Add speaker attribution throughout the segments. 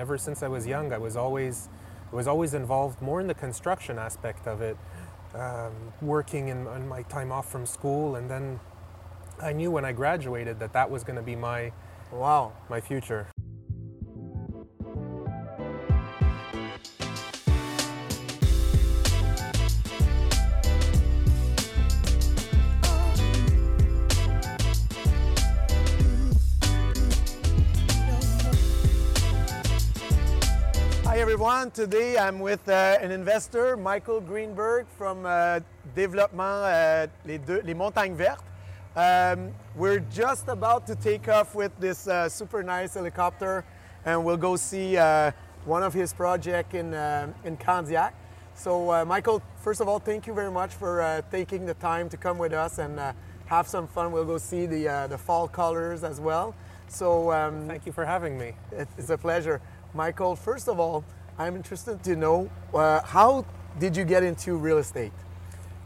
Speaker 1: ever since I was young, I was always, I was always involved more in the construction aspect of it, um, working in, in my time off from school, and then I knew when I graduated that that was going to be my,
Speaker 2: Wow.
Speaker 1: my future.
Speaker 2: Hi everyone. Today I'm with uh, an investor, Michael Greenberg from uh, Développement uh, les, deux, les Montagnes Vertes. Um, we're just about to take off with this uh, super nice helicopter, and we'll go see uh, one of his projects in uh, in Candiac. So, uh, Michael, first of all, thank you very much for uh, taking the time to come with us and uh, have some fun. We'll go see the uh, the fall colors as well. So, um,
Speaker 1: Thank you for having me.
Speaker 2: It's a pleasure. Michael, first of all, I'm interested to know uh, how did you get into real estate?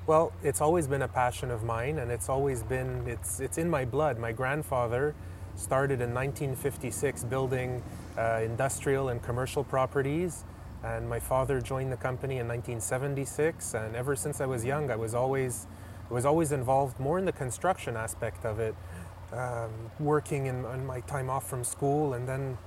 Speaker 1: Well, it's always been a passion of mine, and it's always been it's it's in my blood. My grandfather started in 1956 building uh, industrial and commercial properties, and my father joined the company in 1976. And ever since I was young, I was always was always involved more in the construction aspect of it, um, working in, in my time off from school, and then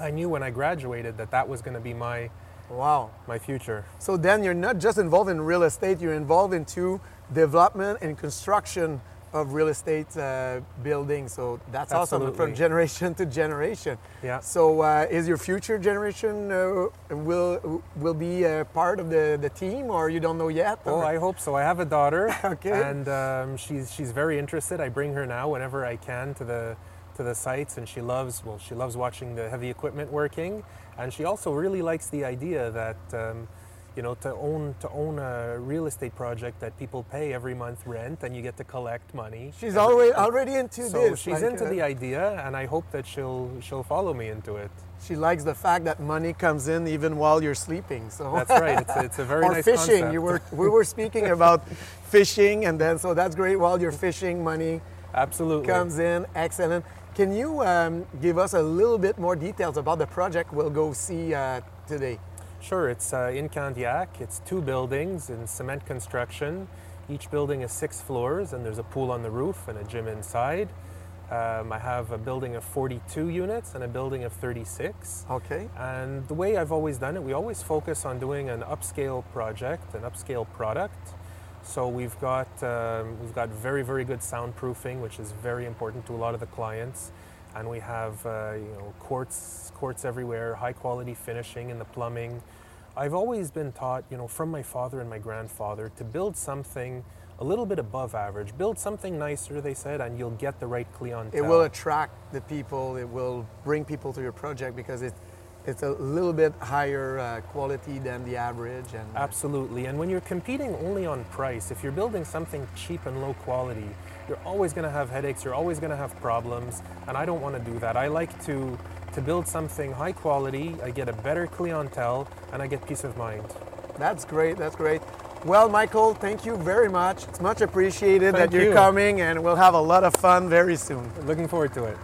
Speaker 1: I knew when I graduated that that was going to be my
Speaker 2: Wow.
Speaker 1: my future.
Speaker 2: So then you're not just involved in real estate, you're involved into development and construction of real estate uh, buildings. So that's awesome from generation to generation.
Speaker 1: Yeah.
Speaker 2: So uh, is your future generation uh, will will be a part of the, the team or you don't know yet?
Speaker 1: Oh,
Speaker 2: or-
Speaker 1: I hope so. I have a daughter,
Speaker 2: Okay.
Speaker 1: and um, she's she's very interested. I bring her now whenever I can to the to the sites, and she loves well, she loves watching the heavy equipment working, and she also really likes the idea that. Um, you know, to own to own a real estate project that people pay every month rent, and you get to collect money.
Speaker 2: She's already already into
Speaker 1: so
Speaker 2: this.
Speaker 1: she's
Speaker 2: like,
Speaker 1: into
Speaker 2: uh,
Speaker 1: the idea, and I hope that she'll she'll follow me into it.
Speaker 2: She likes the fact that money comes in even while you're sleeping. So
Speaker 1: That's right. It's, it's a very
Speaker 2: or
Speaker 1: nice
Speaker 2: fishing.
Speaker 1: concept.
Speaker 2: You were we were speaking about fishing, and then so that's great. While you're fishing, money
Speaker 1: Absolutely.
Speaker 2: comes in. Excellent. Can you um, give us a little bit more details about the project we'll go see uh, today?
Speaker 1: Sure, it's uh, in Candiac. It's two buildings in cement construction. Each building is six floors, and there's a pool on the roof and a gym inside. Um, I have a building of 42 units and a building of 36.
Speaker 2: Okay.
Speaker 1: And the way I've always done it, we always focus on doing an upscale project, an upscale product. So we've got um, we've got very very good soundproofing, which is very important to a lot of the clients, and we have uh, you know quartz quartz everywhere, high quality finishing in the plumbing. I've always been taught, you know, from my father and my grandfather to build something a little bit above average, build something nicer, they said, and you'll get the right clientele.
Speaker 2: It will attract the people. It will bring people to your project because it, it's a little bit higher uh, quality than the average. And
Speaker 1: Absolutely. And when you're competing only on price, if you're building something cheap and low quality, you're always going to have headaches, you're always going to have problems, and I don't want to do that. I like to to build something high quality, I get a better clientele, and I get peace of mind.
Speaker 2: That's great. That's great. Well, Michael, thank you very much. It's much appreciated
Speaker 1: Thank
Speaker 2: that you're
Speaker 1: you.
Speaker 2: coming, and we'll have a lot of fun very soon.
Speaker 1: Looking forward to it.